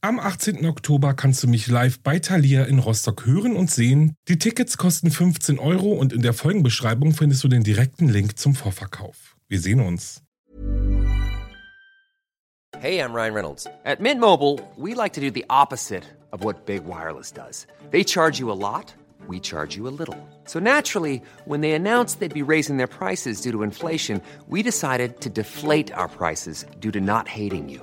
Am 18. Oktober kannst du mich live bei Thalia in Rostock hören und sehen. Die Tickets kosten 15 Euro und in der Folgenbeschreibung findest du den direkten Link zum Vorverkauf. Wir sehen uns. Hey, I'm Ryan Reynolds. At Mint Mobile, we like to do the opposite of what Big Wireless does. They charge you a lot, we charge you a little. So naturally, when they announced they'd be raising their prices due to inflation, we decided to deflate our prices due to not hating you.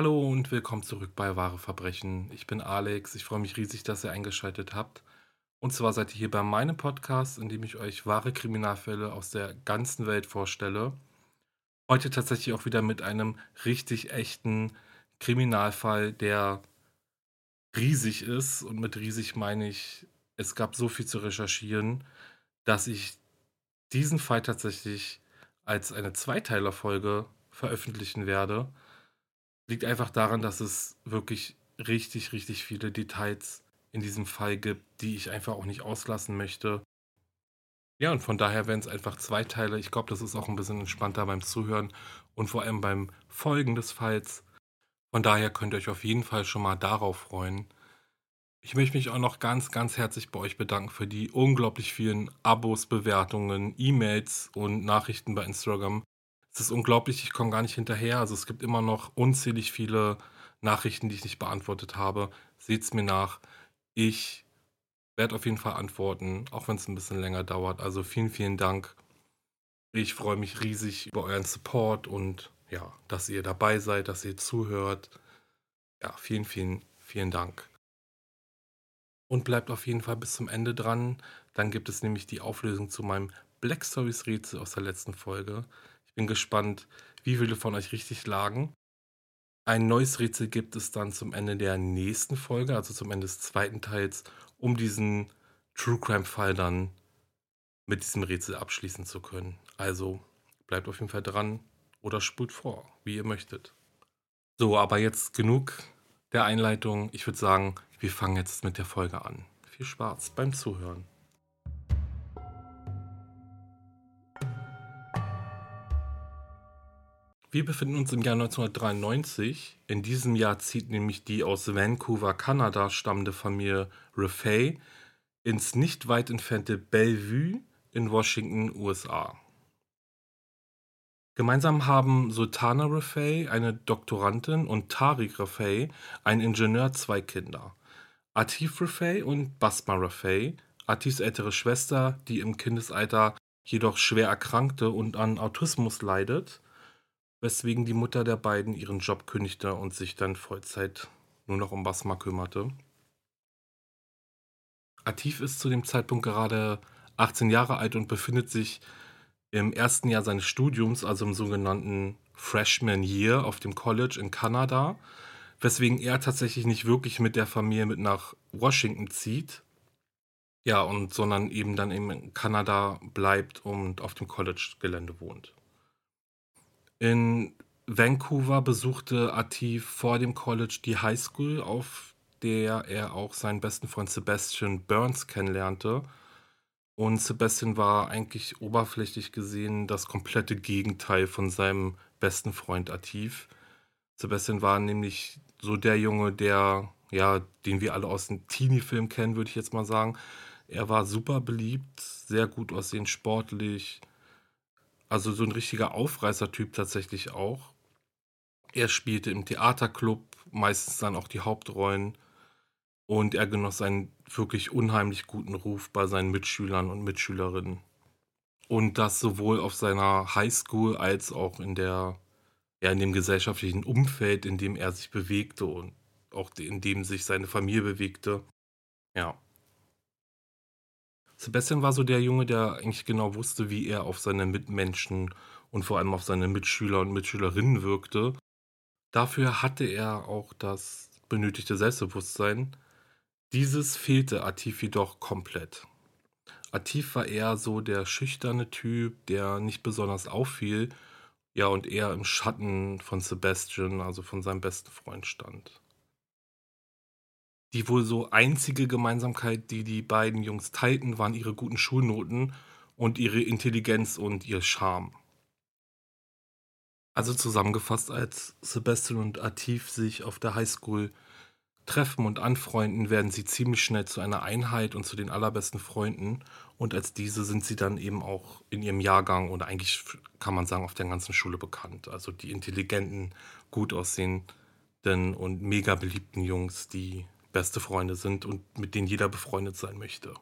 Hallo und willkommen zurück bei Wahre Verbrechen. Ich bin Alex. Ich freue mich riesig, dass ihr eingeschaltet habt. Und zwar seid ihr hier bei meinem Podcast, in dem ich euch wahre Kriminalfälle aus der ganzen Welt vorstelle. Heute tatsächlich auch wieder mit einem richtig echten Kriminalfall, der riesig ist. Und mit riesig meine ich, es gab so viel zu recherchieren, dass ich diesen Fall tatsächlich als eine Zweiteilerfolge veröffentlichen werde. Liegt einfach daran, dass es wirklich richtig, richtig viele Details in diesem Fall gibt, die ich einfach auch nicht auslassen möchte. Ja, und von daher werden es einfach zwei Teile. Ich glaube, das ist auch ein bisschen entspannter beim Zuhören und vor allem beim Folgen des Falls. Von daher könnt ihr euch auf jeden Fall schon mal darauf freuen. Ich möchte mich auch noch ganz, ganz herzlich bei euch bedanken für die unglaublich vielen Abos, Bewertungen, E-Mails und Nachrichten bei Instagram. Es ist unglaublich, ich komme gar nicht hinterher. Also es gibt immer noch unzählig viele Nachrichten, die ich nicht beantwortet habe. Seht es mir nach. Ich werde auf jeden Fall antworten, auch wenn es ein bisschen länger dauert. Also vielen, vielen Dank. Ich freue mich riesig über euren Support und ja, dass ihr dabei seid, dass ihr zuhört. Ja, vielen, vielen, vielen Dank. Und bleibt auf jeden Fall bis zum Ende dran. Dann gibt es nämlich die Auflösung zu meinem Black Stories Rätsel aus der letzten Folge. Ich bin gespannt, wie viele von euch richtig lagen. Ein neues Rätsel gibt es dann zum Ende der nächsten Folge, also zum Ende des zweiten Teils, um diesen True Crime Fall dann mit diesem Rätsel abschließen zu können. Also bleibt auf jeden Fall dran oder spult vor, wie ihr möchtet. So, aber jetzt genug der Einleitung. Ich würde sagen, wir fangen jetzt mit der Folge an. Viel Spaß beim Zuhören. Wir befinden uns im Jahr 1993. In diesem Jahr zieht nämlich die aus Vancouver, Kanada stammende Familie Raffay ins nicht weit entfernte Bellevue in Washington, USA. Gemeinsam haben Sultana Raffay, eine Doktorandin, und Tariq Raffay, ein Ingenieur, zwei Kinder. Atif Raffay und Basma Raffay, Atifs ältere Schwester, die im Kindesalter jedoch schwer erkrankte und an Autismus leidet, weswegen die Mutter der beiden ihren Job kündigte und sich dann Vollzeit nur noch um Basma kümmerte. Atif ist zu dem Zeitpunkt gerade 18 Jahre alt und befindet sich im ersten Jahr seines Studiums, also im sogenannten Freshman Year auf dem College in Kanada, weswegen er tatsächlich nicht wirklich mit der Familie mit nach Washington zieht. Ja, und sondern eben dann in Kanada bleibt und auf dem College-Gelände wohnt. In Vancouver besuchte Atif vor dem College die High School, auf der er auch seinen besten Freund Sebastian Burns kennenlernte. Und Sebastian war eigentlich oberflächlich gesehen das komplette Gegenteil von seinem besten Freund Atif. Sebastian war nämlich so der Junge, der, ja, den wir alle aus dem Teenie-Film kennen, würde ich jetzt mal sagen. Er war super beliebt, sehr gut aussehend, sportlich, also so ein richtiger Aufreißertyp tatsächlich auch. Er spielte im Theaterclub meistens dann auch die Hauptrollen. und er genoss einen wirklich unheimlich guten Ruf bei seinen Mitschülern und Mitschülerinnen. Und das sowohl auf seiner Highschool als auch in der ja, in dem gesellschaftlichen Umfeld, in dem er sich bewegte und auch in dem sich seine Familie bewegte. Ja. Sebastian war so der Junge, der eigentlich genau wusste, wie er auf seine Mitmenschen und vor allem auf seine Mitschüler und Mitschülerinnen wirkte. Dafür hatte er auch das benötigte Selbstbewusstsein. Dieses fehlte Atif jedoch komplett. Atif war eher so der schüchterne Typ, der nicht besonders auffiel, ja, und eher im Schatten von Sebastian, also von seinem besten Freund stand. Die wohl so einzige Gemeinsamkeit, die die beiden Jungs teilten, waren ihre guten Schulnoten und ihre Intelligenz und ihr Charme. Also zusammengefasst, als Sebastian und Atif sich auf der Highschool treffen und anfreunden, werden sie ziemlich schnell zu einer Einheit und zu den allerbesten Freunden. Und als diese sind sie dann eben auch in ihrem Jahrgang oder eigentlich kann man sagen auf der ganzen Schule bekannt. Also die intelligenten, gut aussehenden und mega beliebten Jungs, die beste Freunde sind und mit denen jeder befreundet sein möchte.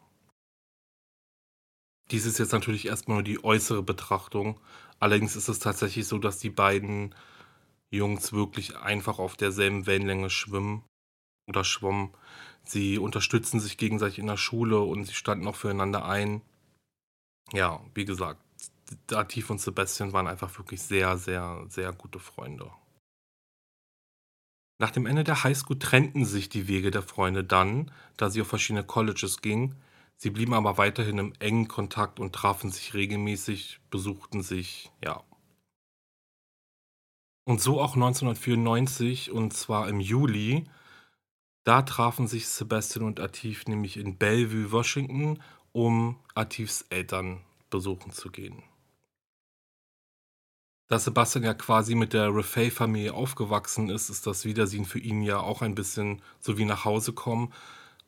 Dies ist jetzt natürlich erstmal nur die äußere Betrachtung. Allerdings ist es tatsächlich so, dass die beiden Jungs wirklich einfach auf derselben Wellenlänge schwimmen oder schwommen. Sie unterstützen sich gegenseitig in der Schule und sie standen auch füreinander ein. Ja, wie gesagt, Dativ und Sebastian waren einfach wirklich sehr, sehr, sehr gute Freunde. Nach dem Ende der Highschool trennten sich die Wege der Freunde dann, da sie auf verschiedene Colleges gingen. Sie blieben aber weiterhin im engen Kontakt und trafen sich regelmäßig, besuchten sich, ja. Und so auch 1994, und zwar im Juli, da trafen sich Sebastian und Atif nämlich in Bellevue, Washington, um Atifs Eltern besuchen zu gehen. Da Sebastian ja quasi mit der Refay-Familie aufgewachsen ist, ist das Wiedersehen für ihn ja auch ein bisschen so wie nach Hause kommen.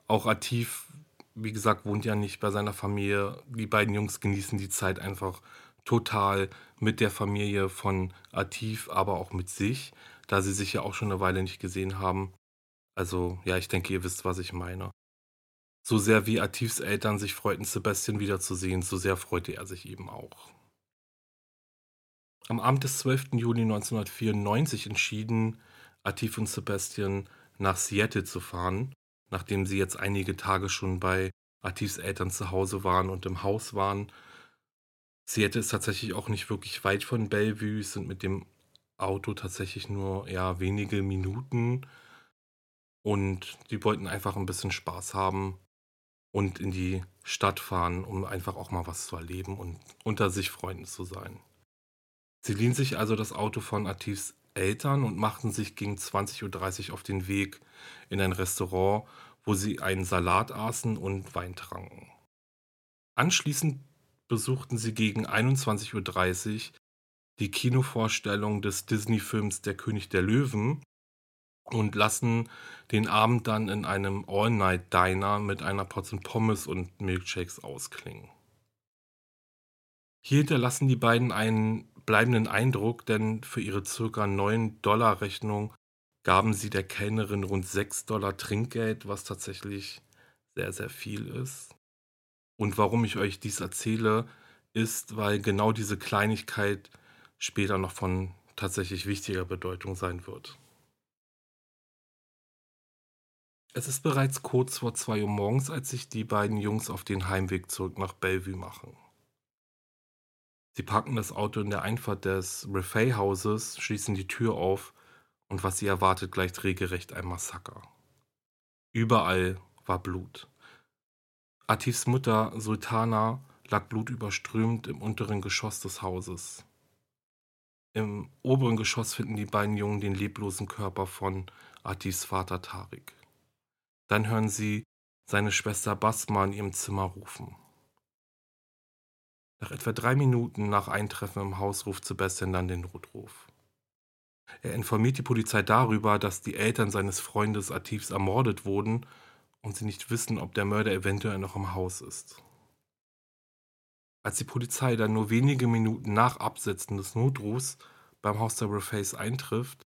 Auch Atif, wie gesagt, wohnt ja nicht bei seiner Familie. Die beiden Jungs genießen die Zeit einfach total mit der Familie von Atif, aber auch mit sich, da sie sich ja auch schon eine Weile nicht gesehen haben. Also, ja, ich denke, ihr wisst, was ich meine. So sehr wie Atifs Eltern sich freuten, Sebastian wiederzusehen, so sehr freute er sich eben auch. Am Abend des 12. Juni 1994 entschieden Atif und Sebastian nach Seattle zu fahren, nachdem sie jetzt einige Tage schon bei Atifs Eltern zu Hause waren und im Haus waren. Seattle ist tatsächlich auch nicht wirklich weit von Bellevue, sind mit dem Auto tatsächlich nur ja, wenige Minuten. Und die wollten einfach ein bisschen Spaß haben und in die Stadt fahren, um einfach auch mal was zu erleben und unter sich Freunden zu sein. Sie liehen sich also das Auto von Atifs Eltern und machten sich gegen 20:30 Uhr auf den Weg in ein Restaurant, wo sie einen Salat aßen und Wein tranken. Anschließend besuchten sie gegen 21:30 Uhr die Kinovorstellung des Disney-Films Der König der Löwen und lassen den Abend dann in einem All-Night-Diner mit einer Portion Pommes und Milkshakes ausklingen. Hier hinterlassen die beiden einen bleibenden Eindruck, denn für ihre ca. 9-Dollar-Rechnung gaben sie der Kellnerin rund 6 Dollar Trinkgeld, was tatsächlich sehr, sehr viel ist. Und warum ich euch dies erzähle, ist, weil genau diese Kleinigkeit später noch von tatsächlich wichtiger Bedeutung sein wird. Es ist bereits kurz vor 2 Uhr morgens, als sich die beiden Jungs auf den Heimweg zurück nach Bellevue machen. Sie parken das Auto in der Einfahrt des Refay-Hauses, schließen die Tür auf und was sie erwartet, gleicht regelrecht ein Massaker. Überall war Blut. Atifs Mutter Sultana lag blutüberströmt im unteren Geschoss des Hauses. Im oberen Geschoss finden die beiden Jungen den leblosen Körper von Atifs Vater Tarik. Dann hören sie seine Schwester Basma in ihrem Zimmer rufen. Nach etwa drei Minuten nach Eintreffen im Haus ruft Sebastian dann den Notruf. Er informiert die Polizei darüber, dass die Eltern seines Freundes Atifs ermordet wurden und sie nicht wissen, ob der Mörder eventuell noch im Haus ist. Als die Polizei dann nur wenige Minuten nach Absetzen des Notrufs beim Haus der Reface eintrifft,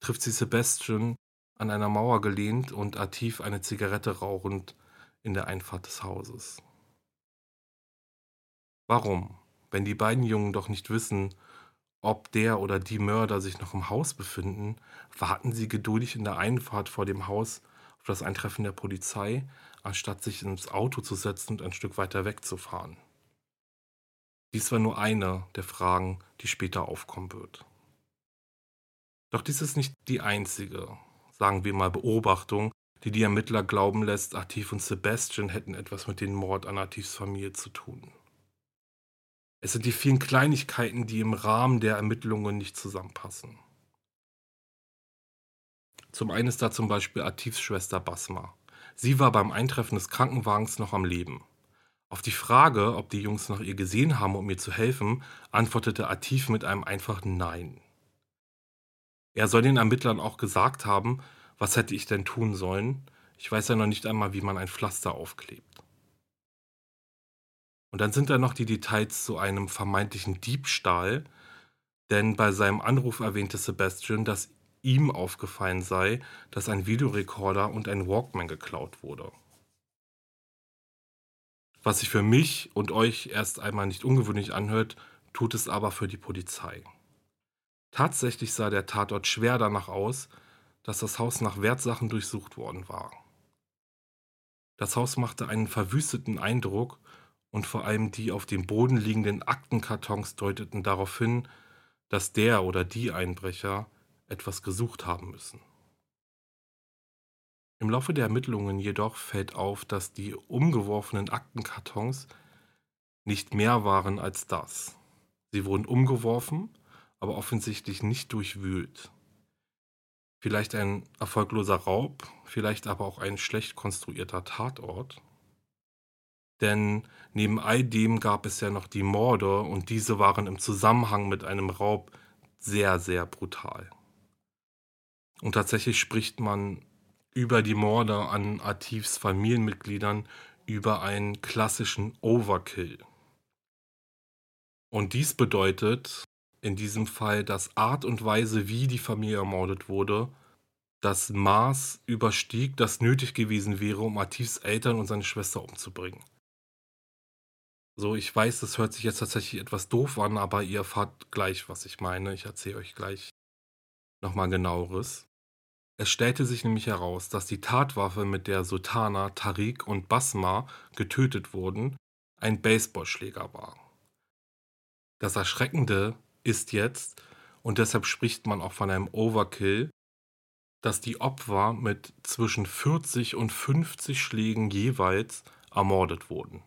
trifft sie Sebastian an einer Mauer gelehnt und Atif eine Zigarette rauchend in der Einfahrt des Hauses. Warum, wenn die beiden Jungen doch nicht wissen, ob der oder die Mörder sich noch im Haus befinden, warten sie geduldig in der Einfahrt vor dem Haus auf das Eintreffen der Polizei, anstatt sich ins Auto zu setzen und ein Stück weiter wegzufahren. Dies war nur eine der Fragen, die später aufkommen wird. Doch dies ist nicht die einzige, sagen wir mal, Beobachtung, die die Ermittler glauben lässt, Atif und Sebastian hätten etwas mit dem Mord an Atifs Familie zu tun. Es sind die vielen Kleinigkeiten, die im Rahmen der Ermittlungen nicht zusammenpassen. Zum einen ist da zum Beispiel Atifs Schwester Basma. Sie war beim Eintreffen des Krankenwagens noch am Leben. Auf die Frage, ob die Jungs nach ihr gesehen haben, um ihr zu helfen, antwortete Atif mit einem einfachen Nein. Er soll den Ermittlern auch gesagt haben, was hätte ich denn tun sollen? Ich weiß ja noch nicht einmal, wie man ein Pflaster aufklebt. Und dann sind da noch die Details zu einem vermeintlichen Diebstahl, denn bei seinem Anruf erwähnte Sebastian, dass ihm aufgefallen sei, dass ein Videorekorder und ein Walkman geklaut wurde. Was sich für mich und euch erst einmal nicht ungewöhnlich anhört, tut es aber für die Polizei. Tatsächlich sah der Tatort schwer danach aus, dass das Haus nach Wertsachen durchsucht worden war. Das Haus machte einen verwüsteten Eindruck und vor allem die auf dem Boden liegenden Aktenkartons deuteten darauf hin, dass der oder die Einbrecher etwas gesucht haben müssen. Im Laufe der Ermittlungen jedoch fällt auf, dass die umgeworfenen Aktenkartons nicht mehr waren als das. Sie wurden umgeworfen, aber offensichtlich nicht durchwühlt. Vielleicht ein erfolgloser Raub, vielleicht aber auch ein schlecht konstruierter Tatort. Denn neben all dem gab es ja noch die Morde und diese waren im Zusammenhang mit einem Raub sehr, sehr brutal. Und tatsächlich spricht man über die Morde an Atifs Familienmitgliedern über einen klassischen Overkill. Und dies bedeutet in diesem Fall, dass Art und Weise, wie die Familie ermordet wurde, das Maß überstieg, das nötig gewesen wäre, um Atifs Eltern und seine Schwester umzubringen. So, ich weiß, das hört sich jetzt tatsächlich etwas doof an, aber ihr erfahrt gleich, was ich meine. Ich erzähle euch gleich nochmal genaueres. Es stellte sich nämlich heraus, dass die Tatwaffe, mit der Sultana, Tariq und Basma getötet wurden, ein Baseballschläger war. Das Erschreckende ist jetzt, und deshalb spricht man auch von einem Overkill, dass die Opfer mit zwischen 40 und 50 Schlägen jeweils ermordet wurden.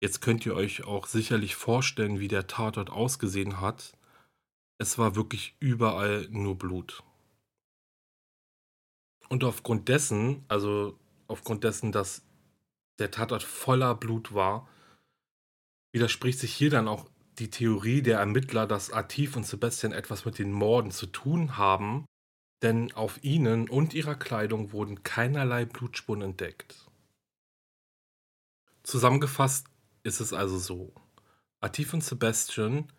Jetzt könnt ihr euch auch sicherlich vorstellen, wie der Tatort ausgesehen hat. Es war wirklich überall nur Blut. Und aufgrund dessen, also aufgrund dessen, dass der Tatort voller Blut war, widerspricht sich hier dann auch die Theorie der Ermittler, dass Atif und Sebastian etwas mit den Morden zu tun haben, denn auf ihnen und ihrer Kleidung wurden keinerlei Blutspuren entdeckt. Zusammengefasst ist es also so. Atif und Sebastian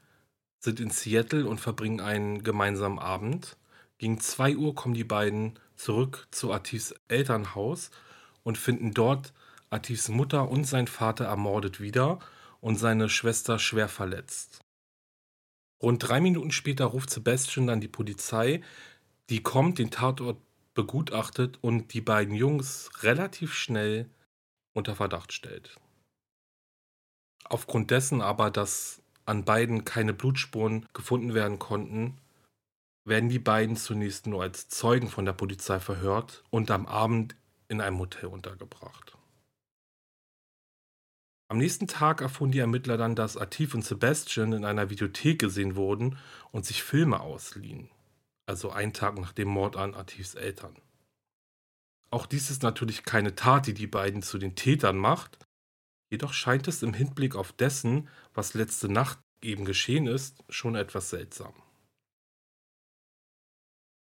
sind in Seattle und verbringen einen gemeinsamen Abend. Gegen 2 Uhr kommen die beiden zurück zu Atifs Elternhaus und finden dort Atifs Mutter und sein Vater ermordet wieder und seine Schwester schwer verletzt. Rund drei Minuten später ruft Sebastian dann die Polizei, die kommt, den Tatort begutachtet und die beiden Jungs relativ schnell unter Verdacht stellt. Aufgrund dessen aber, dass an beiden keine Blutspuren gefunden werden konnten, werden die beiden zunächst nur als Zeugen von der Polizei verhört und am Abend in einem Hotel untergebracht. Am nächsten Tag erfuhren die Ermittler dann, dass Atif und Sebastian in einer Videothek gesehen wurden und sich Filme ausliehen. Also einen Tag nach dem Mord an Atifs Eltern. Auch dies ist natürlich keine Tat, die die beiden zu den Tätern macht, Jedoch scheint es im Hinblick auf dessen, was letzte Nacht eben geschehen ist, schon etwas seltsam.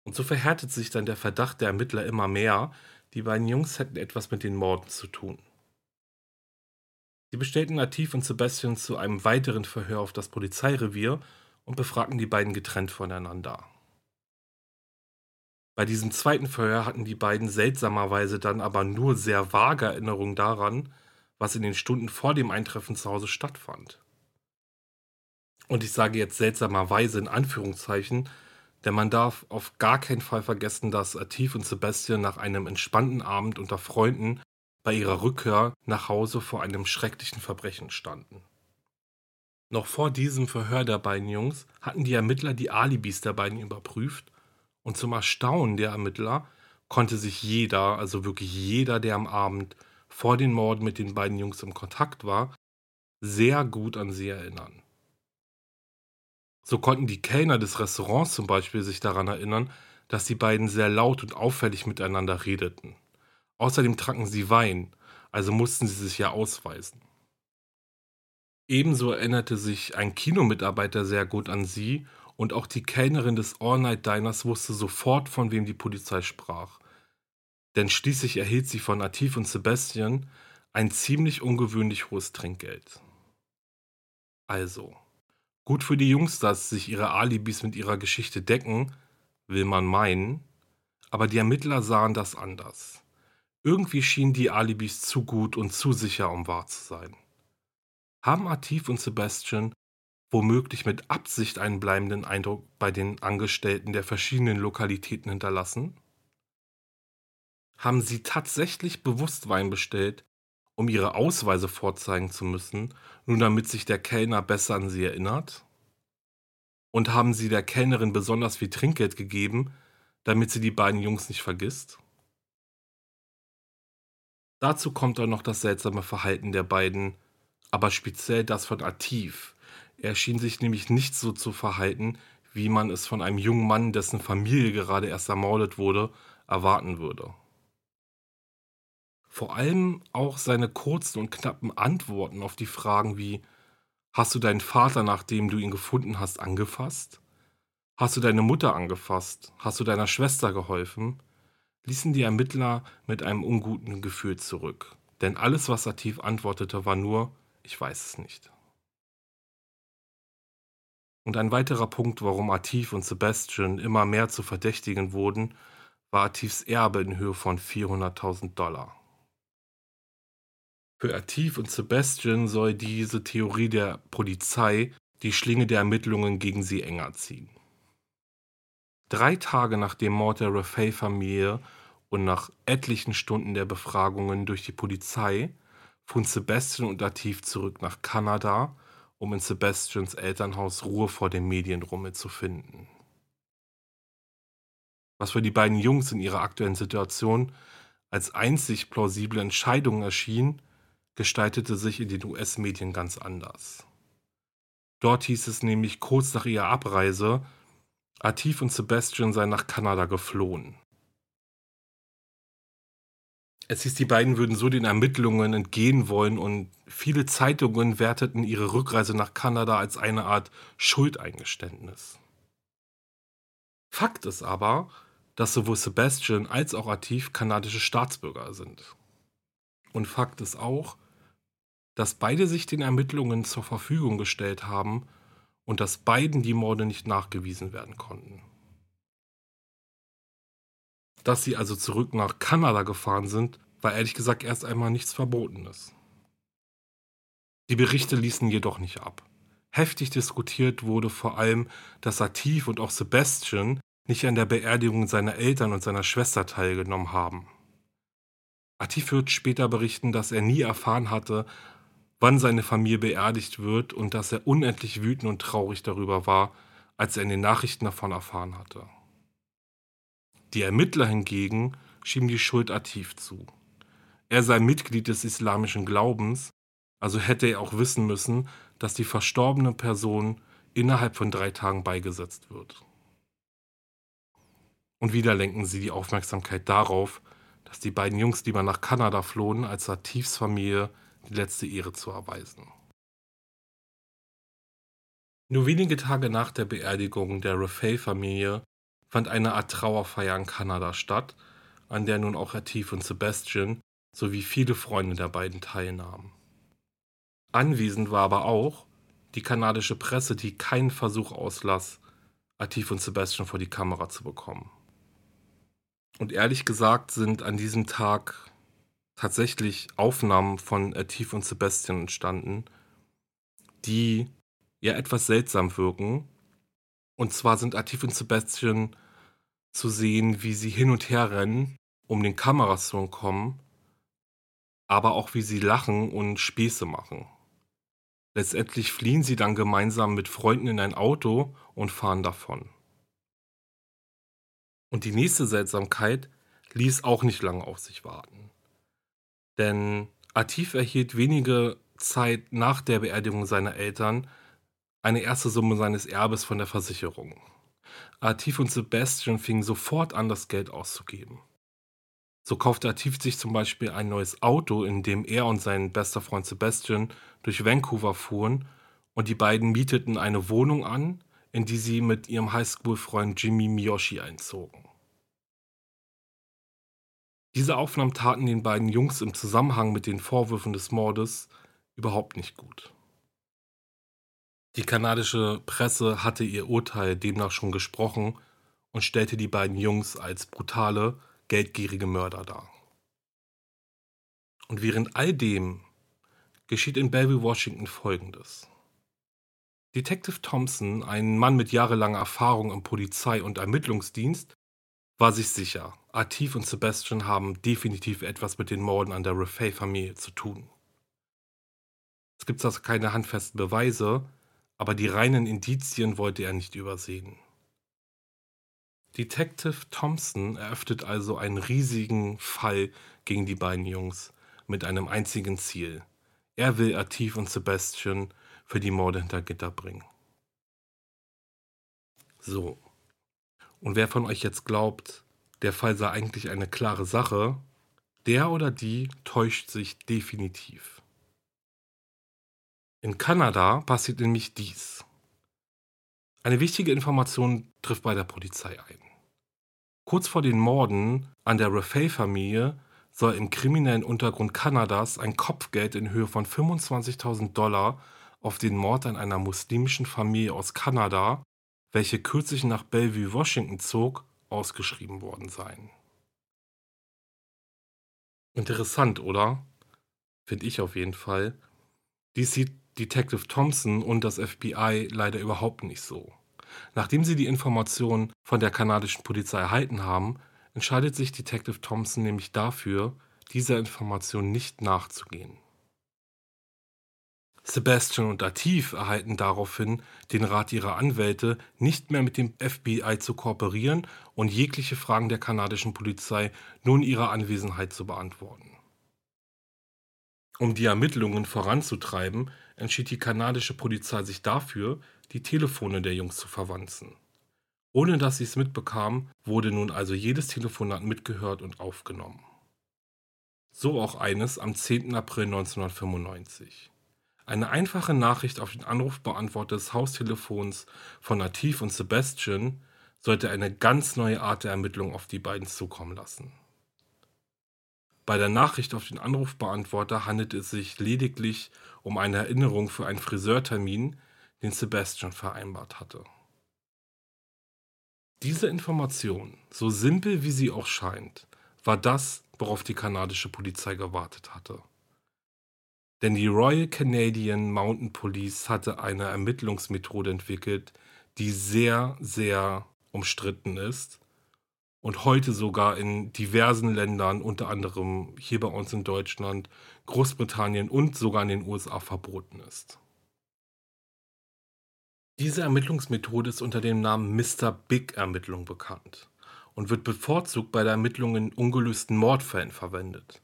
Und so verhärtet sich dann der Verdacht der Ermittler immer mehr, die beiden Jungs hätten etwas mit den Morden zu tun. Sie bestellten Nativ und Sebastian zu einem weiteren Verhör auf das Polizeirevier und befragten die beiden getrennt voneinander. Bei diesem zweiten Verhör hatten die beiden seltsamerweise dann aber nur sehr vage Erinnerungen daran, was in den Stunden vor dem Eintreffen zu Hause stattfand. Und ich sage jetzt seltsamerweise in Anführungszeichen, denn man darf auf gar keinen Fall vergessen, dass Atif und Sebastian nach einem entspannten Abend unter Freunden bei ihrer Rückkehr nach Hause vor einem schrecklichen Verbrechen standen. Noch vor diesem Verhör der beiden Jungs hatten die Ermittler die Alibis der beiden überprüft und zum Erstaunen der Ermittler konnte sich jeder, also wirklich jeder, der am Abend vor den Morden mit den beiden Jungs im Kontakt war, sehr gut an sie erinnern. So konnten die Kellner des Restaurants zum Beispiel sich daran erinnern, dass die beiden sehr laut und auffällig miteinander redeten. Außerdem tranken sie Wein, also mussten sie sich ja ausweisen. Ebenso erinnerte sich ein Kinomitarbeiter sehr gut an sie und auch die Kellnerin des All-Night Diners wusste sofort, von wem die Polizei sprach. Denn schließlich erhielt sie von Atif und Sebastian ein ziemlich ungewöhnlich hohes Trinkgeld. Also, Gut für die Jungs, dass sich ihre Alibis mit ihrer Geschichte decken, will man meinen, aber die Ermittler sahen das anders. Irgendwie schienen die Alibis zu gut und zu sicher, um wahr zu sein. Haben Atif und Sebastian womöglich mit Absicht einen bleibenden Eindruck bei den Angestellten der verschiedenen Lokalitäten hinterlassen? Haben sie tatsächlich bewusst Wein bestellt, um ihre Ausweise vorzeigen zu müssen, nur damit sich der Kellner besser an sie erinnert? Und haben sie der Kellnerin besonders viel Trinkgeld gegeben, damit sie die beiden Jungs nicht vergisst? Dazu kommt dann noch das seltsame Verhalten der beiden, aber speziell das von Atif. Er schien sich nämlich nicht so zu verhalten, wie man es von einem jungen Mann, dessen Familie gerade erst ermordet wurde, erwarten würde. Vor allem auch seine kurzen und knappen Antworten auf die Fragen wie Hast du deinen Vater, nachdem du ihn gefunden hast, angefasst? Hast du deine Mutter angefasst? Hast du deiner Schwester geholfen? ließen die Ermittler mit einem unguten Gefühl zurück. Denn alles, was Atif antwortete, war nur, ich weiß es nicht. Und ein weiterer Punkt, warum Atif und Sebastian immer mehr zu Verdächtigen wurden, war Atifs Erbe in Höhe von 400.000 Dollar. Für Atif und Sebastian soll diese Theorie der Polizei die Schlinge der Ermittlungen gegen sie enger ziehen. Drei Tage nach dem Mord der Raffaele-Familie und nach etlichen Stunden der Befragungen durch die Polizei fuhren Sebastian und Atif zurück nach Kanada, um in Sebastians Elternhaus Ruhe vor dem Medienrummel zu finden. Was für die beiden Jungs in ihrer aktuellen Situation als einzig plausible Entscheidung erschien, gestaltete sich in den US-Medien ganz anders. Dort hieß es nämlich kurz nach ihrer Abreise, Atif und Sebastian seien nach Kanada geflohen. Es hieß, die beiden würden so den Ermittlungen entgehen wollen und viele Zeitungen werteten ihre Rückreise nach Kanada als eine Art Schuldeingeständnis. Fakt ist aber, dass sowohl Sebastian als auch Atif kanadische Staatsbürger sind. Und Fakt ist auch, dass beide sich den Ermittlungen zur Verfügung gestellt haben und dass beiden die Morde nicht nachgewiesen werden konnten. Dass sie also zurück nach Kanada gefahren sind, war ehrlich gesagt erst einmal nichts Verbotenes. Die Berichte ließen jedoch nicht ab. Heftig diskutiert wurde vor allem, dass Atif und auch Sebastian nicht an der Beerdigung seiner Eltern und seiner Schwester teilgenommen haben. Atif wird später berichten, dass er nie erfahren hatte, wann seine Familie beerdigt wird und dass er unendlich wütend und traurig darüber war, als er in den Nachrichten davon erfahren hatte. Die Ermittler hingegen schieben die Schuld Atif zu. Er sei Mitglied des islamischen Glaubens, also hätte er auch wissen müssen, dass die verstorbene Person innerhalb von drei Tagen beigesetzt wird. Und wieder lenken sie die Aufmerksamkeit darauf, dass die beiden Jungs lieber nach Kanada flohen, als Atifs Familie die letzte Ehre zu erweisen. Nur wenige Tage nach der Beerdigung der Raffaele-Familie fand eine Art Trauerfeier in Kanada statt, an der nun auch Atif und Sebastian sowie viele Freunde der beiden teilnahmen. Anwesend war aber auch die kanadische Presse, die keinen Versuch auslass, Atif und Sebastian vor die Kamera zu bekommen. Und ehrlich gesagt sind an diesem Tag tatsächlich Aufnahmen von Atif und Sebastian entstanden, die ja etwas seltsam wirken. Und zwar sind Atif und Sebastian zu sehen, wie sie hin und her rennen, um den Kameras zu entkommen, aber auch wie sie lachen und Späße machen. Letztendlich fliehen sie dann gemeinsam mit Freunden in ein Auto und fahren davon. Und die nächste Seltsamkeit ließ auch nicht lange auf sich warten. Denn Atif erhielt wenige Zeit nach der Beerdigung seiner Eltern eine erste Summe seines Erbes von der Versicherung. Atif und Sebastian fingen sofort an, das Geld auszugeben. So kaufte Atif sich zum Beispiel ein neues Auto, in dem er und sein bester Freund Sebastian durch Vancouver fuhren und die beiden mieteten eine Wohnung an, in die sie mit ihrem Highschool-Freund Jimmy Miyoshi einzogen. Diese Aufnahmen taten den beiden Jungs im Zusammenhang mit den Vorwürfen des Mordes überhaupt nicht gut. Die kanadische Presse hatte ihr Urteil demnach schon gesprochen und stellte die beiden Jungs als brutale, geldgierige Mörder dar. Und während all dem geschieht in Bellevue, Washington Folgendes. Detective Thompson, ein Mann mit jahrelanger Erfahrung im Polizei- und Ermittlungsdienst, war sich sicher, Atif und Sebastian haben definitiv etwas mit den Morden an der Refay-Familie zu tun. Es gibt zwar keine handfesten Beweise, aber die reinen Indizien wollte er nicht übersehen. Detective Thompson eröffnet also einen riesigen Fall gegen die beiden Jungs mit einem einzigen Ziel. Er will Atif und Sebastian für die Morde hinter Gitter bringen. So. Und wer von euch jetzt glaubt, der Fall sei eigentlich eine klare Sache, der oder die täuscht sich definitiv. In Kanada passiert nämlich dies. Eine wichtige Information trifft bei der Polizei ein. Kurz vor den Morden an der Raffaele-Familie soll im kriminellen Untergrund Kanadas ein Kopfgeld in Höhe von 25.000 Dollar auf den Mord an einer muslimischen Familie aus Kanada, welche kürzlich nach Bellevue, Washington zog, ausgeschrieben worden sein. Interessant, oder? Finde ich auf jeden Fall. Dies sieht Detective Thompson und das FBI leider überhaupt nicht so. Nachdem sie die Informationen von der kanadischen Polizei erhalten haben, entscheidet sich Detective Thompson nämlich dafür, dieser Information nicht nachzugehen. Sebastian und Atif erhalten daraufhin den Rat ihrer Anwälte, nicht mehr mit dem FBI zu kooperieren und jegliche Fragen der kanadischen Polizei nur in ihrer Anwesenheit zu beantworten. Um die Ermittlungen voranzutreiben, entschied die kanadische Polizei sich dafür, die Telefone der Jungs zu verwanzen. Ohne dass sie es mitbekamen, wurde nun also jedes Telefonat mitgehört und aufgenommen. So auch eines am 10. April 1995. Eine einfache Nachricht auf den Anrufbeantworter des Haustelefons von Nativ und Sebastian sollte eine ganz neue Art der Ermittlung auf die beiden zukommen lassen. Bei der Nachricht auf den Anrufbeantworter handelt es sich lediglich um eine Erinnerung für einen Friseurtermin, den Sebastian vereinbart hatte. Diese Information, so simpel wie sie auch scheint, war das, worauf die kanadische Polizei gewartet hatte. Denn die Royal Canadian Mountain Police hatte eine Ermittlungsmethode entwickelt, die sehr, sehr umstritten ist und heute sogar in diversen Ländern, unter anderem hier bei uns in Deutschland, Großbritannien und sogar in den USA verboten ist. Diese Ermittlungsmethode ist unter dem Namen Mr. Big Ermittlung bekannt und wird bevorzugt bei der Ermittlung in ungelösten Mordfällen verwendet.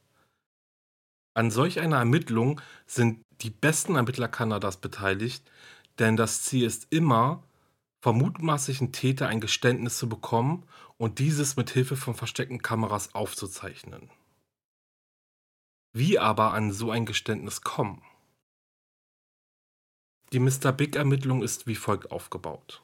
An solch einer Ermittlung sind die besten Ermittler Kanadas beteiligt, denn das Ziel ist immer, vom mutmaßlichen Täter ein Geständnis zu bekommen und dieses mit Hilfe von versteckten Kameras aufzuzeichnen. Wie aber an so ein Geständnis kommen? Die Mr. Big-Ermittlung ist wie folgt aufgebaut.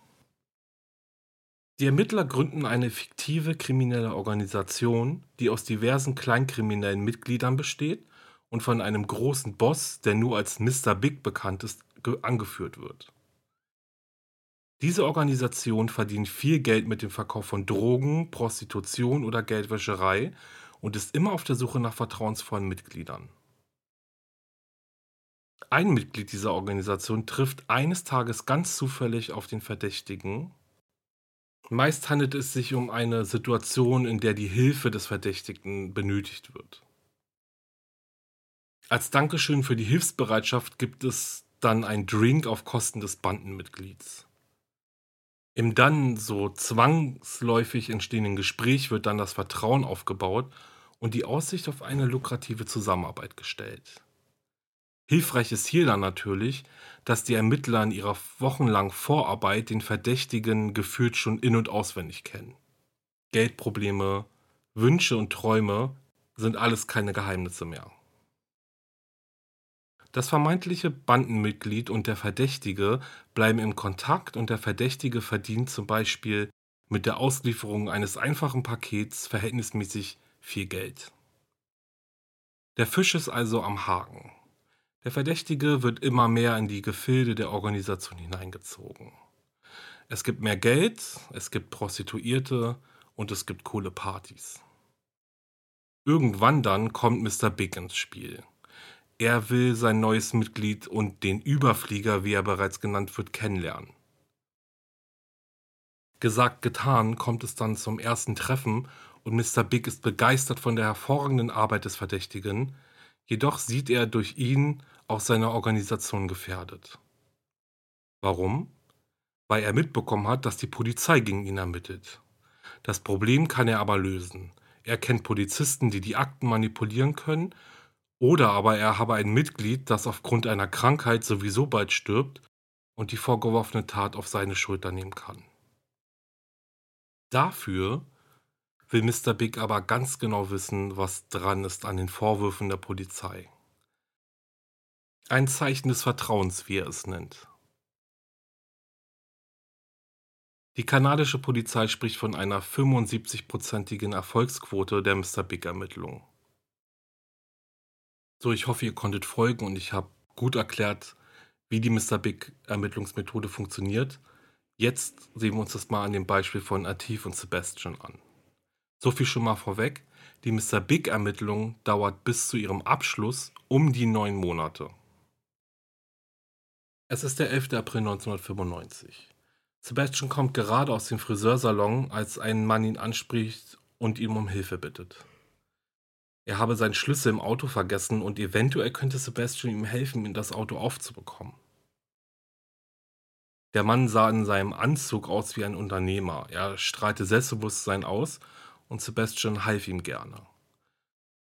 Die Ermittler gründen eine fiktive kriminelle Organisation, die aus diversen kleinkriminellen Mitgliedern besteht und von einem großen Boss, der nur als Mr. Big bekannt ist, angeführt wird. Diese Organisation verdient viel Geld mit dem Verkauf von Drogen, Prostitution oder Geldwäscherei und ist immer auf der Suche nach vertrauensvollen Mitgliedern. Ein Mitglied dieser Organisation trifft eines Tages ganz zufällig auf den Verdächtigen. Meist handelt es sich um eine Situation, in der die Hilfe des Verdächtigen benötigt wird. Als Dankeschön für die Hilfsbereitschaft gibt es dann ein Drink auf Kosten des Bandenmitglieds. Im dann so zwangsläufig entstehenden Gespräch wird dann das Vertrauen aufgebaut und die Aussicht auf eine lukrative Zusammenarbeit gestellt. Hilfreich ist hier dann natürlich, dass die Ermittler in ihrer wochenlangen Vorarbeit den Verdächtigen gefühlt schon in und auswendig kennen. Geldprobleme, Wünsche und Träume sind alles keine Geheimnisse mehr. Das vermeintliche Bandenmitglied und der Verdächtige bleiben im Kontakt und der Verdächtige verdient zum Beispiel mit der Auslieferung eines einfachen Pakets verhältnismäßig viel Geld. Der Fisch ist also am Haken. Der Verdächtige wird immer mehr in die Gefilde der Organisation hineingezogen. Es gibt mehr Geld, es gibt Prostituierte und es gibt coole Partys. Irgendwann dann kommt Mr. Big ins Spiel. Er will sein neues Mitglied und den Überflieger, wie er bereits genannt wird, kennenlernen. Gesagt, getan, kommt es dann zum ersten Treffen und Mr. Big ist begeistert von der hervorragenden Arbeit des Verdächtigen, jedoch sieht er durch ihn auch seine Organisation gefährdet. Warum? Weil er mitbekommen hat, dass die Polizei gegen ihn ermittelt. Das Problem kann er aber lösen. Er kennt Polizisten, die die Akten manipulieren können oder aber er habe ein Mitglied, das aufgrund einer Krankheit sowieso bald stirbt und die vorgeworfene Tat auf seine Schulter nehmen kann. Dafür will Mr. Big aber ganz genau wissen, was dran ist an den Vorwürfen der Polizei. Ein Zeichen des Vertrauens, wie er es nennt. Die kanadische Polizei spricht von einer 75-prozentigen Erfolgsquote der Mr. Big-Ermittlungen. So, ich hoffe, ihr konntet folgen und ich habe gut erklärt, wie die Mr. Big Ermittlungsmethode funktioniert. Jetzt sehen wir uns das mal an dem Beispiel von Atif und Sebastian an. So viel schon mal vorweg. Die Mr. Big Ermittlung dauert bis zu ihrem Abschluss um die neun Monate. Es ist der 11. April 1995. Sebastian kommt gerade aus dem Friseursalon, als ein Mann ihn anspricht und ihn um Hilfe bittet. Er habe seinen Schlüssel im Auto vergessen und eventuell könnte Sebastian ihm helfen, das Auto aufzubekommen. Der Mann sah in seinem Anzug aus wie ein Unternehmer. Er strahlte Selbstbewusstsein aus und Sebastian half ihm gerne.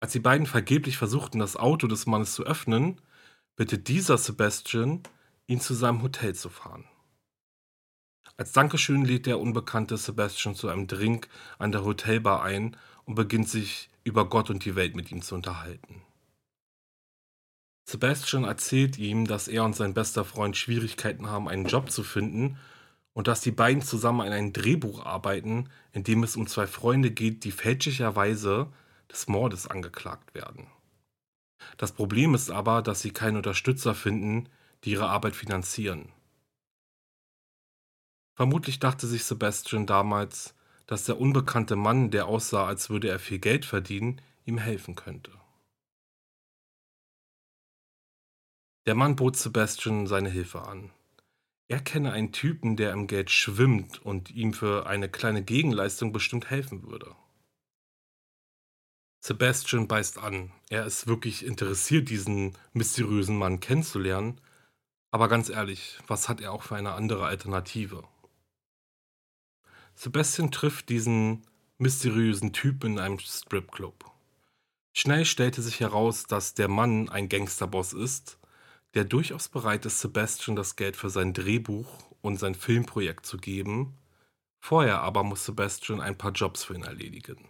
Als die beiden vergeblich versuchten, das Auto des Mannes zu öffnen, bittet dieser Sebastian, ihn zu seinem Hotel zu fahren. Als Dankeschön lädt der unbekannte Sebastian zu einem Drink an der Hotelbar ein und beginnt sich über Gott und die Welt mit ihm zu unterhalten. Sebastian erzählt ihm, dass er und sein bester Freund Schwierigkeiten haben, einen Job zu finden und dass die beiden zusammen an einem Drehbuch arbeiten, in dem es um zwei Freunde geht, die fälschlicherweise des Mordes angeklagt werden. Das Problem ist aber, dass sie keine Unterstützer finden, die ihre Arbeit finanzieren. Vermutlich dachte sich Sebastian damals, dass der unbekannte Mann, der aussah, als würde er viel Geld verdienen, ihm helfen könnte. Der Mann bot Sebastian seine Hilfe an. Er kenne einen Typen, der im Geld schwimmt und ihm für eine kleine Gegenleistung bestimmt helfen würde. Sebastian beißt an. Er ist wirklich interessiert, diesen mysteriösen Mann kennenzulernen. Aber ganz ehrlich, was hat er auch für eine andere Alternative? Sebastian trifft diesen mysteriösen Typ in einem Stripclub. Schnell stellte sich heraus, dass der Mann ein Gangsterboss ist, der durchaus bereit ist, Sebastian das Geld für sein Drehbuch und sein Filmprojekt zu geben. Vorher aber muss Sebastian ein paar Jobs für ihn erledigen.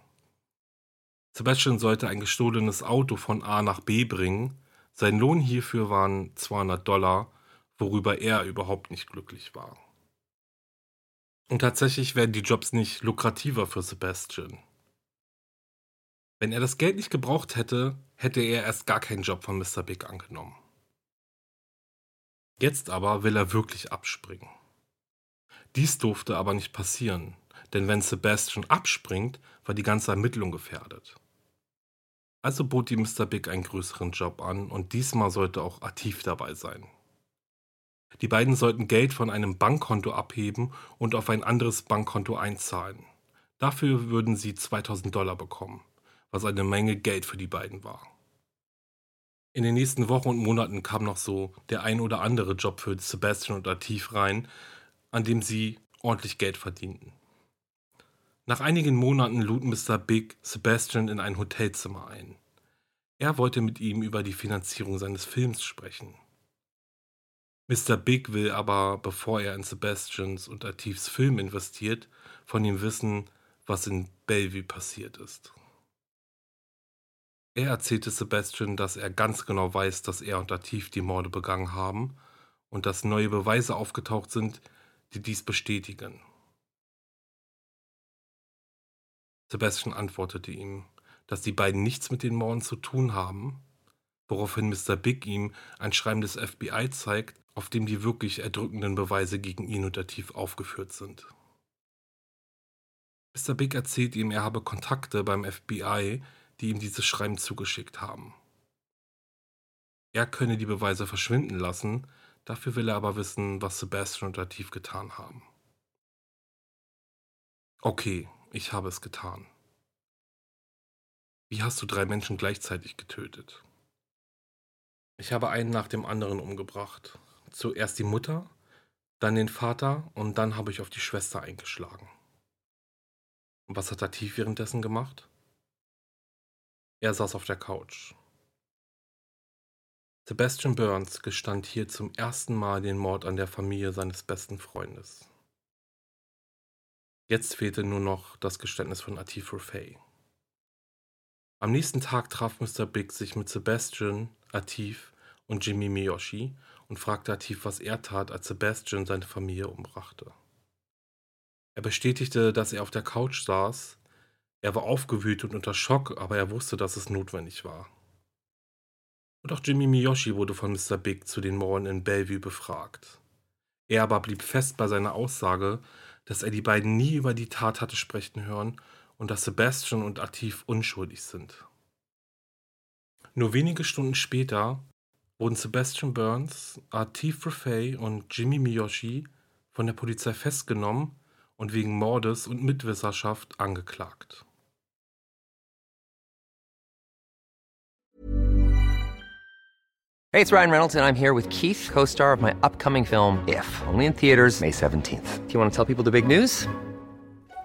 Sebastian sollte ein gestohlenes Auto von A nach B bringen. Sein Lohn hierfür waren 200 Dollar, worüber er überhaupt nicht glücklich war. Und tatsächlich werden die Jobs nicht lukrativer für Sebastian. Wenn er das Geld nicht gebraucht hätte, hätte er erst gar keinen Job von Mr. Big angenommen. Jetzt aber will er wirklich abspringen. Dies durfte aber nicht passieren, denn wenn Sebastian abspringt, war die ganze Ermittlung gefährdet. Also bot ihm Mr. Big einen größeren Job an und diesmal sollte auch Atif dabei sein. Die beiden sollten Geld von einem Bankkonto abheben und auf ein anderes Bankkonto einzahlen. Dafür würden sie 2000 Dollar bekommen, was eine Menge Geld für die beiden war. In den nächsten Wochen und Monaten kam noch so der ein oder andere Job für Sebastian und Atif rein, an dem sie ordentlich Geld verdienten. Nach einigen Monaten lud Mr. Big Sebastian in ein Hotelzimmer ein. Er wollte mit ihm über die Finanzierung seines Films sprechen. Mr. Big will aber, bevor er in Sebastians und Atifs Film investiert, von ihm wissen, was in Bellevue passiert ist. Er erzählte Sebastian, dass er ganz genau weiß, dass er und Atif die Morde begangen haben und dass neue Beweise aufgetaucht sind, die dies bestätigen. Sebastian antwortete ihm, dass die beiden nichts mit den Morden zu tun haben, woraufhin Mr. Big ihm ein Schreiben des FBI zeigt, auf dem die wirklich erdrückenden Beweise gegen ihn und Atif aufgeführt sind. Mr. Big erzählt ihm, er habe Kontakte beim FBI, die ihm dieses Schreiben zugeschickt haben. Er könne die Beweise verschwinden lassen, dafür will er aber wissen, was Sebastian und Atif getan haben. Okay, ich habe es getan. Wie hast du drei Menschen gleichzeitig getötet? Ich habe einen nach dem anderen umgebracht. Zuerst die Mutter, dann den Vater und dann habe ich auf die Schwester eingeschlagen. Und was hat Atif währenddessen gemacht? Er saß auf der Couch. Sebastian Burns gestand hier zum ersten Mal den Mord an der Familie seines besten Freundes. Jetzt fehlte nur noch das Geständnis von Atif Rufay. Am nächsten Tag traf Mr. Big sich mit Sebastian, Atif und Jimmy Miyoshi und fragte Atif, was er tat, als Sebastian seine Familie umbrachte. Er bestätigte, dass er auf der Couch saß. Er war aufgewühlt und unter Schock, aber er wusste, dass es notwendig war. Und auch Jimmy Miyoshi wurde von Mr. Big zu den Morden in Bellevue befragt. Er aber blieb fest bei seiner Aussage, dass er die beiden nie über die Tat hatte sprechen hören und dass Sebastian und Atif unschuldig sind. Nur wenige Stunden später wurden Sebastian Burns, Atif Rafay und Jimmy Miyoshi von der Polizei festgenommen und wegen Mordes und Mitwisserschaft angeklagt. Hey, it's Ryan Reynolds and I'm here with Keith, co-star of my upcoming film If, only in theaters May 17th. Do you want to tell people the big news?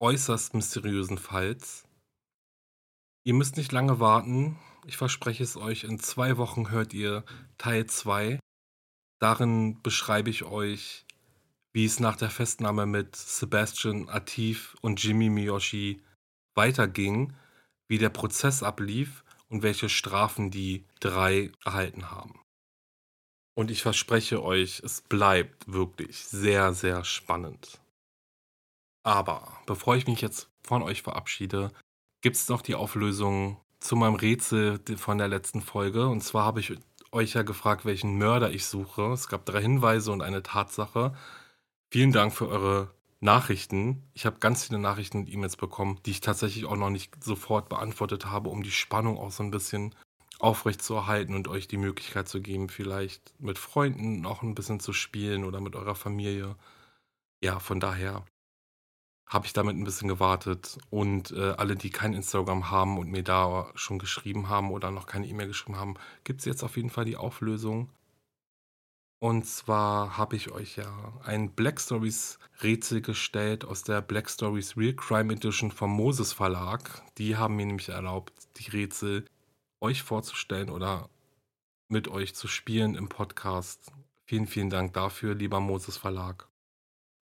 äußerst mysteriösen Falls. Ihr müsst nicht lange warten. Ich verspreche es euch, in zwei Wochen hört ihr Teil 2. Darin beschreibe ich euch, wie es nach der Festnahme mit Sebastian Atif und Jimmy Miyoshi weiterging, wie der Prozess ablief und welche Strafen die drei erhalten haben. Und ich verspreche euch, es bleibt wirklich sehr, sehr spannend. Aber bevor ich mich jetzt von euch verabschiede, gibt es noch die Auflösung zu meinem Rätsel von der letzten Folge. Und zwar habe ich euch ja gefragt, welchen Mörder ich suche. Es gab drei Hinweise und eine Tatsache. Vielen Dank für eure Nachrichten. Ich habe ganz viele Nachrichten und E-Mails bekommen, die ich tatsächlich auch noch nicht sofort beantwortet habe, um die Spannung auch so ein bisschen aufrecht zu erhalten und euch die Möglichkeit zu geben, vielleicht mit Freunden auch ein bisschen zu spielen oder mit eurer Familie. Ja, von daher habe ich damit ein bisschen gewartet. Und äh, alle, die kein Instagram haben und mir da schon geschrieben haben oder noch keine E-Mail geschrieben haben, gibt es jetzt auf jeden Fall die Auflösung. Und zwar habe ich euch ja ein Black Stories Rätsel gestellt aus der Black Stories Real Crime Edition vom Moses Verlag. Die haben mir nämlich erlaubt, die Rätsel euch vorzustellen oder mit euch zu spielen im Podcast. Vielen, vielen Dank dafür, lieber Moses Verlag.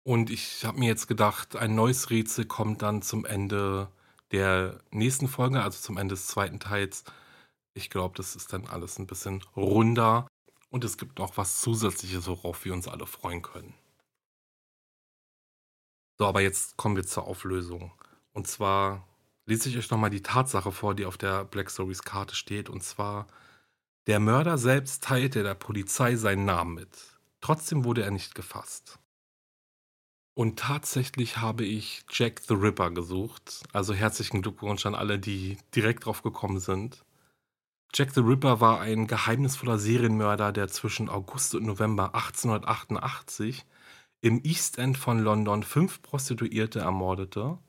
Und ich habe mir jetzt gedacht, ein neues Rätsel kommt dann zum Ende der nächsten Folge, also zum Ende des zweiten Teils. Ich glaube, das ist dann alles ein bisschen runder und es gibt noch was Zusätzliches, worauf wir uns alle freuen können. So, aber jetzt kommen wir zur Auflösung. Und zwar lese ich euch nochmal die Tatsache vor, die auf der Black Stories Karte steht. Und zwar, der Mörder selbst teilte der Polizei seinen Namen mit. Trotzdem wurde er nicht gefasst. Und tatsächlich habe ich Jack the Ripper gesucht. Also herzlichen Glückwunsch an alle, die direkt drauf gekommen sind. Jack the Ripper war ein geheimnisvoller Serienmörder, der zwischen August und November 1888 im East End von London fünf Prostituierte ermordete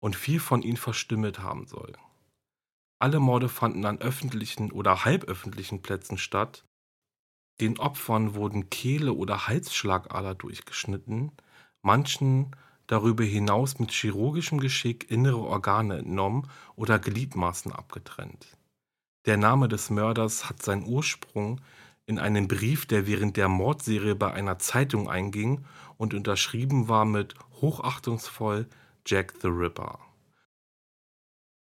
und vier von ihnen verstümmelt haben soll. Alle Morde fanden an öffentlichen oder halböffentlichen Plätzen statt. Den Opfern wurden Kehle oder Halsschlagader durchgeschnitten, manchen darüber hinaus mit chirurgischem Geschick innere Organe entnommen oder Gliedmaßen abgetrennt. Der Name des Mörders hat seinen Ursprung in einem Brief, der während der Mordserie bei einer Zeitung einging und unterschrieben war mit hochachtungsvoll Jack the Ripper.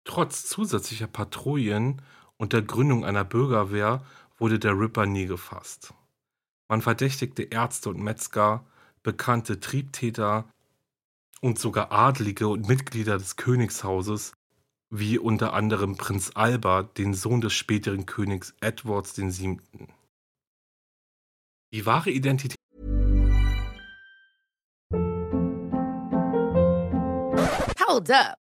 Trotz zusätzlicher Patrouillen und der Gründung einer Bürgerwehr wurde der Ripper nie gefasst. Man verdächtigte Ärzte und Metzger, bekannte Triebtäter und sogar Adlige und Mitglieder des Königshauses wie unter anderem Prinz Albert, den Sohn des späteren Königs Edwards VII. Die wahre Identität Hold up.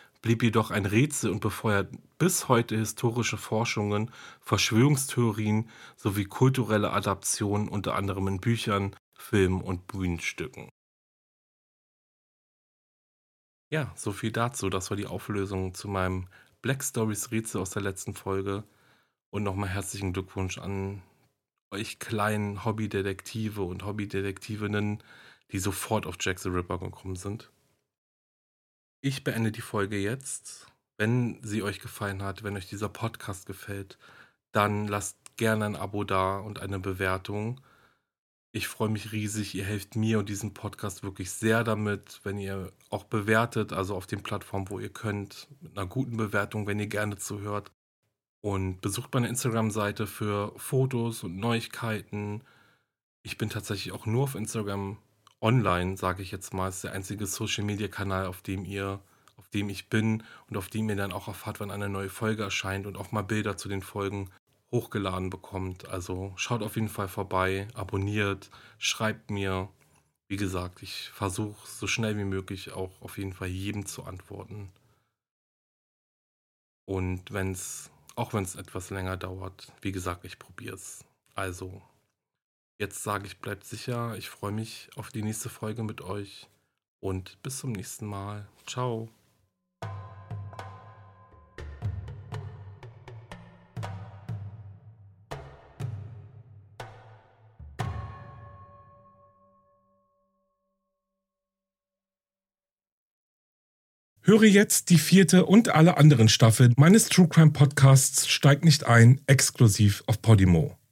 blieb jedoch ein Rätsel und befeuert bis heute historische Forschungen, Verschwörungstheorien sowie kulturelle Adaptionen unter anderem in Büchern, Filmen und Bühnenstücken. Ja, so viel dazu. Das war die Auflösung zu meinem Black Stories Rätsel aus der letzten Folge. Und nochmal herzlichen Glückwunsch an euch kleinen Hobbydetektive und Hobbydetektivinnen, die sofort auf Jack the Ripper gekommen sind. Ich beende die Folge jetzt. Wenn sie euch gefallen hat, wenn euch dieser Podcast gefällt, dann lasst gerne ein Abo da und eine Bewertung. Ich freue mich riesig. Ihr helft mir und diesem Podcast wirklich sehr damit, wenn ihr auch bewertet, also auf den Plattformen, wo ihr könnt, mit einer guten Bewertung, wenn ihr gerne zuhört. Und besucht meine Instagram-Seite für Fotos und Neuigkeiten. Ich bin tatsächlich auch nur auf Instagram online, sage ich jetzt mal. Ist der einzige Social-Media-Kanal, auf dem ihr, auf dem ich bin und auf dem ihr dann auch erfahrt, wann eine neue Folge erscheint und auch mal Bilder zu den Folgen hochgeladen bekommt. Also schaut auf jeden Fall vorbei, abonniert, schreibt mir. Wie gesagt, ich versuche so schnell wie möglich auch auf jeden Fall jedem zu antworten. Und wenn es, auch wenn es etwas länger dauert, wie gesagt, ich probiere es. Also, jetzt sage ich, bleibt sicher. Ich freue mich auf die nächste Folge mit euch. Und bis zum nächsten Mal. Ciao. Höre jetzt die vierte und alle anderen Staffeln meines True Crime Podcasts Steig nicht ein, exklusiv auf Podimo.